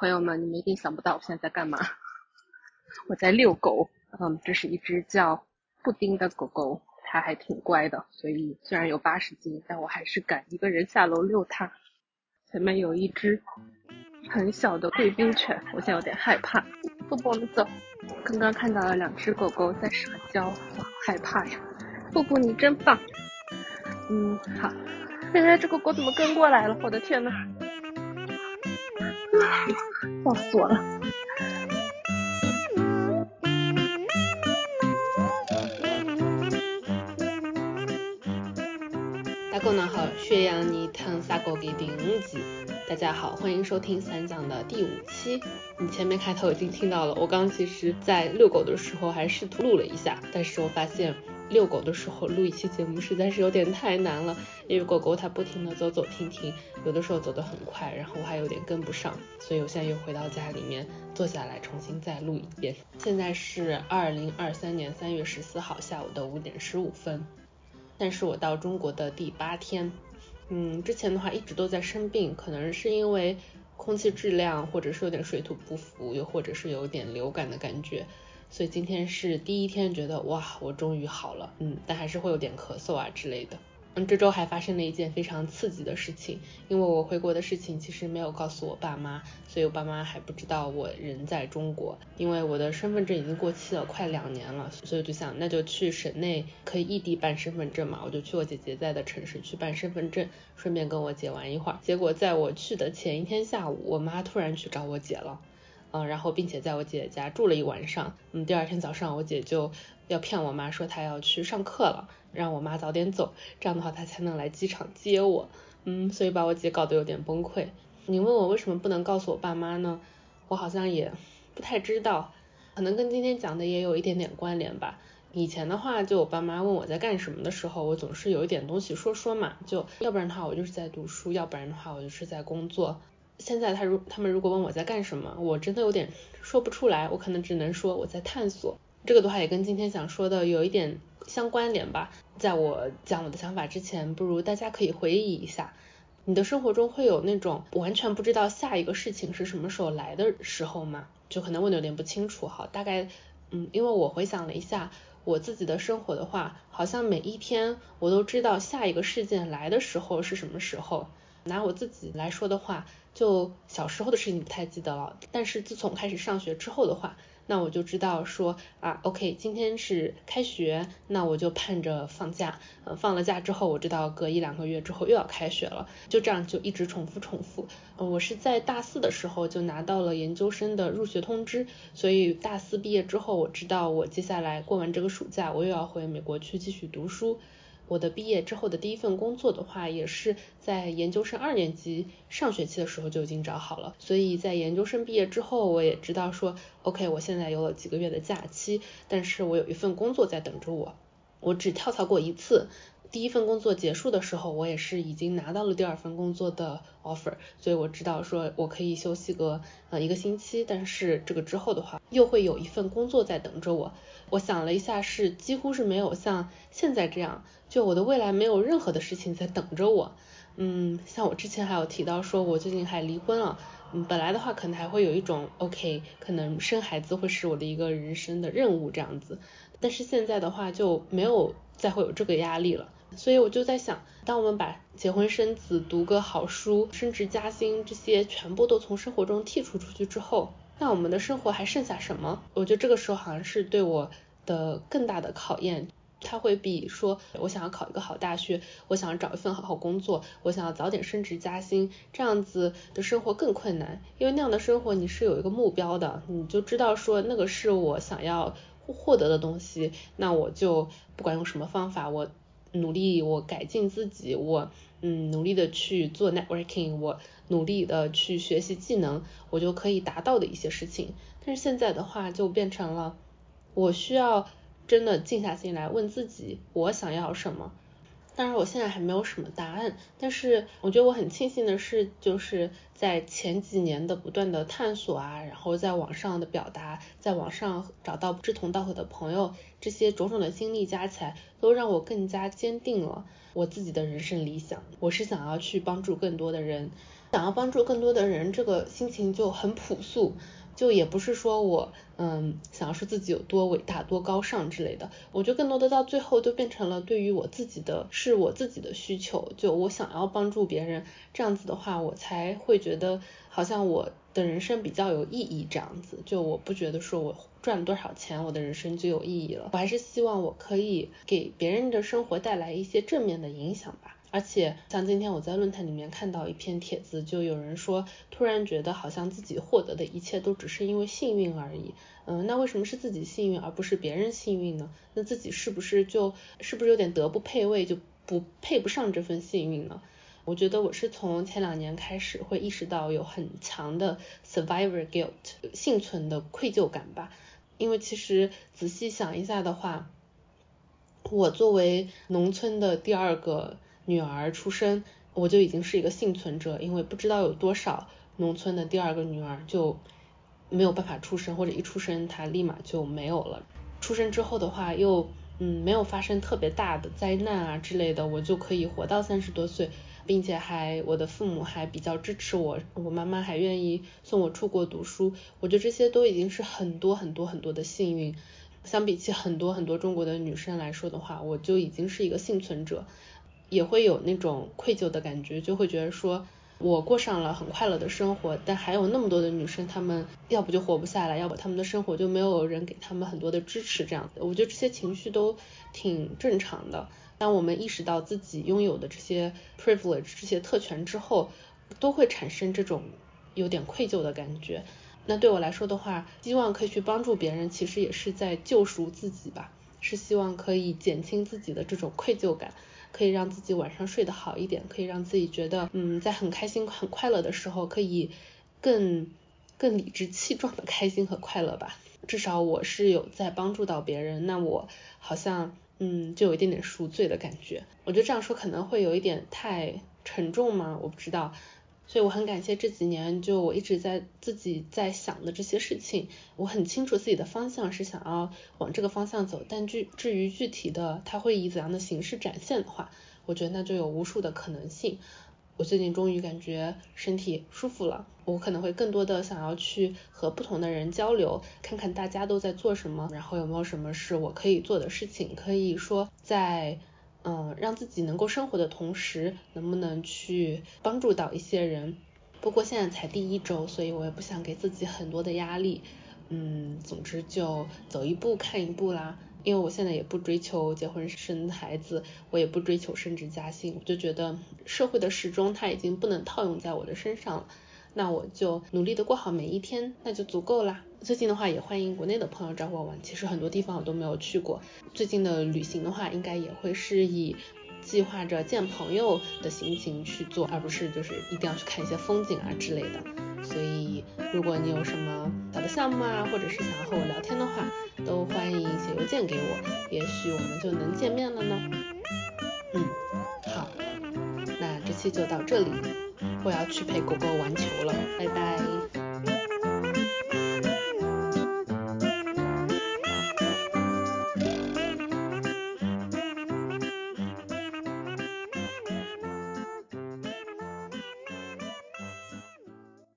朋友们，你们一定想不到我现在在干嘛？我在遛狗。嗯，这是一只叫布丁的狗狗，它还挺乖的，所以虽然有八十斤，但我还是敢一个人下楼遛它。前面有一只很小的贵宾犬，我现在有点害怕。布布，我们走。刚刚看到了两只狗狗在撒娇，害怕呀。布布，你真棒。嗯，好。哎，这狗狗怎么跟过来了？我的天呐！笑死我了。大家好，血氧你疼啥狗给第五集。大家好，欢迎收听三讲的第五期。你前面开头已经听到了，我刚其实在遛狗的时候还试图录了一下，但是我发现。遛狗的时候录一期节目实在是有点太难了，因为狗狗它不停的走走停停，有的时候走得很快，然后我还有点跟不上，所以我现在又回到家里面坐下来重新再录一遍。现在是二零二三年三月十四号下午的五点十五分，但是我到中国的第八天，嗯，之前的话一直都在生病，可能是因为空气质量，或者是有点水土不服，又或者是有点流感的感觉。所以今天是第一天，觉得哇，我终于好了，嗯，但还是会有点咳嗽啊之类的。嗯，这周还发生了一件非常刺激的事情，因为我回国的事情其实没有告诉我爸妈，所以我爸妈还不知道我人在中国。因为我的身份证已经过期了，快两年了，所以就想那就去省内可以异地办身份证嘛，我就去我姐姐在的城市去办身份证，顺便跟我姐玩一会儿。结果在我去的前一天下午，我妈突然去找我姐了。嗯，然后并且在我姐姐家住了一晚上，嗯，第二天早上我姐就要骗我妈说她要去上课了，让我妈早点走，这样的话她才能来机场接我，嗯，所以把我姐搞得有点崩溃。你问我为什么不能告诉我爸妈呢？我好像也不太知道，可能跟今天讲的也有一点点关联吧。以前的话，就我爸妈问我在干什么的时候，我总是有一点东西说说嘛，就要不然的话我就是在读书，要不然的话我就是在工作。现在他如他们如果问我在干什么，我真的有点说不出来，我可能只能说我在探索。这个的话也跟今天想说的有一点相关联吧。在我讲我的想法之前，不如大家可以回忆一下，你的生活中会有那种完全不知道下一个事情是什么时候来的时候吗？就可能问的有点不清楚哈。大概嗯，因为我回想了一下我自己的生活的话，好像每一天我都知道下一个事件来的时候是什么时候。拿我自己来说的话。就小时候的事情不太记得了，但是自从开始上学之后的话，那我就知道说啊，OK，今天是开学，那我就盼着放假，呃，放了假之后，我知道隔一两个月之后又要开学了，就这样就一直重复重复。我是在大四的时候就拿到了研究生的入学通知，所以大四毕业之后，我知道我接下来过完这个暑假，我又要回美国去继续读书。我的毕业之后的第一份工作的话，也是在研究生二年级上学期的时候就已经找好了。所以在研究生毕业之后，我也知道说，OK，我现在有了几个月的假期，但是我有一份工作在等着我。我只跳槽过一次，第一份工作结束的时候，我也是已经拿到了第二份工作的 offer，所以我知道说我可以休息个呃一个星期，但是这个之后的话，又会有一份工作在等着我。我想了一下，是几乎是没有像现在这样。就我的未来没有任何的事情在等着我，嗯，像我之前还有提到说，我最近还离婚了，嗯，本来的话可能还会有一种 OK，可能生孩子会是我的一个人生的任务这样子，但是现在的话就没有再会有这个压力了，所以我就在想，当我们把结婚生子、读个好书、升职加薪这些全部都从生活中剔除出去之后，那我们的生活还剩下什么？我觉得这个时候好像是对我的更大的考验。他会比说，我想要考一个好大学，我想要找一份好好工作，我想要早点升职加薪，这样子的生活更困难，因为那样的生活你是有一个目标的，你就知道说那个是我想要获得的东西，那我就不管用什么方法，我努力，我改进自己，我嗯努力的去做 networking，我努力的去学习技能，我就可以达到的一些事情。但是现在的话就变成了，我需要。真的静下心来问自己，我想要什么？当然，我现在还没有什么答案，但是我觉得我很庆幸的是，就是在前几年的不断的探索啊，然后在网上的表达，在网上找到志同道合的朋友，这些种种的经历加起来，都让我更加坚定了我自己的人生理想。我是想要去帮助更多的人，想要帮助更多的人，这个心情就很朴素。就也不是说我嗯想要说自己有多伟大多高尚之类的，我觉得更多的到最后就变成了对于我自己的是我自己的需求，就我想要帮助别人，这样子的话我才会觉得好像我的人生比较有意义这样子，就我不觉得说我赚了多少钱我的人生就有意义了，我还是希望我可以给别人的生活带来一些正面的影响吧。而且像今天我在论坛里面看到一篇帖子，就有人说，突然觉得好像自己获得的一切都只是因为幸运而已。嗯，那为什么是自己幸运而不是别人幸运呢？那自己是不是就是不是有点德不配位，就不配不上这份幸运呢？我觉得我是从前两年开始会意识到有很强的 survivor guilt 幸存的愧疚感吧。因为其实仔细想一下的话，我作为农村的第二个。女儿出生，我就已经是一个幸存者，因为不知道有多少农村的第二个女儿就没有办法出生，或者一出生她立马就没有了。出生之后的话，又嗯没有发生特别大的灾难啊之类的，我就可以活到三十多岁，并且还我的父母还比较支持我，我妈妈还愿意送我出国读书，我觉得这些都已经是很多很多很多的幸运。相比起很多很多中国的女生来说的话，我就已经是一个幸存者。也会有那种愧疚的感觉，就会觉得说，我过上了很快乐的生活，但还有那么多的女生，她们要不就活不下来，要不她们的生活就没有人给她们很多的支持，这样子，我觉得这些情绪都挺正常的。当我们意识到自己拥有的这些 privilege 这些特权之后，都会产生这种有点愧疚的感觉。那对我来说的话，希望可以去帮助别人，其实也是在救赎自己吧，是希望可以减轻自己的这种愧疚感。可以让自己晚上睡得好一点，可以让自己觉得，嗯，在很开心、很快乐的时候，可以更更理直气壮的开心和快乐吧。至少我是有在帮助到别人，那我好像，嗯，就有一点点赎罪的感觉。我觉得这样说可能会有一点太沉重吗？我不知道。所以我很感谢这几年，就我一直在自己在想的这些事情，我很清楚自己的方向是想要往这个方向走，但具至于具体的它会以怎样的形式展现的话，我觉得那就有无数的可能性。我最近终于感觉身体舒服了，我可能会更多的想要去和不同的人交流，看看大家都在做什么，然后有没有什么是我可以做的事情，可以说在。嗯，让自己能够生活的同时，能不能去帮助到一些人？不过现在才第一周，所以我也不想给自己很多的压力。嗯，总之就走一步看一步啦。因为我现在也不追求结婚生孩子，我也不追求升职加薪，我就觉得社会的时钟它已经不能套用在我的身上了。那我就努力的过好每一天，那就足够啦。最近的话，也欢迎国内的朋友找我玩。其实很多地方我都没有去过。最近的旅行的话，应该也会是以计划着见朋友的心情去做，而不是就是一定要去看一些风景啊之类的。所以，如果你有什么小的项目啊，或者是想要和我聊天的话，都欢迎写邮件给我，也许我们就能见面了呢。嗯，好，那这期就到这里。我要去陪狗狗玩球了，拜拜。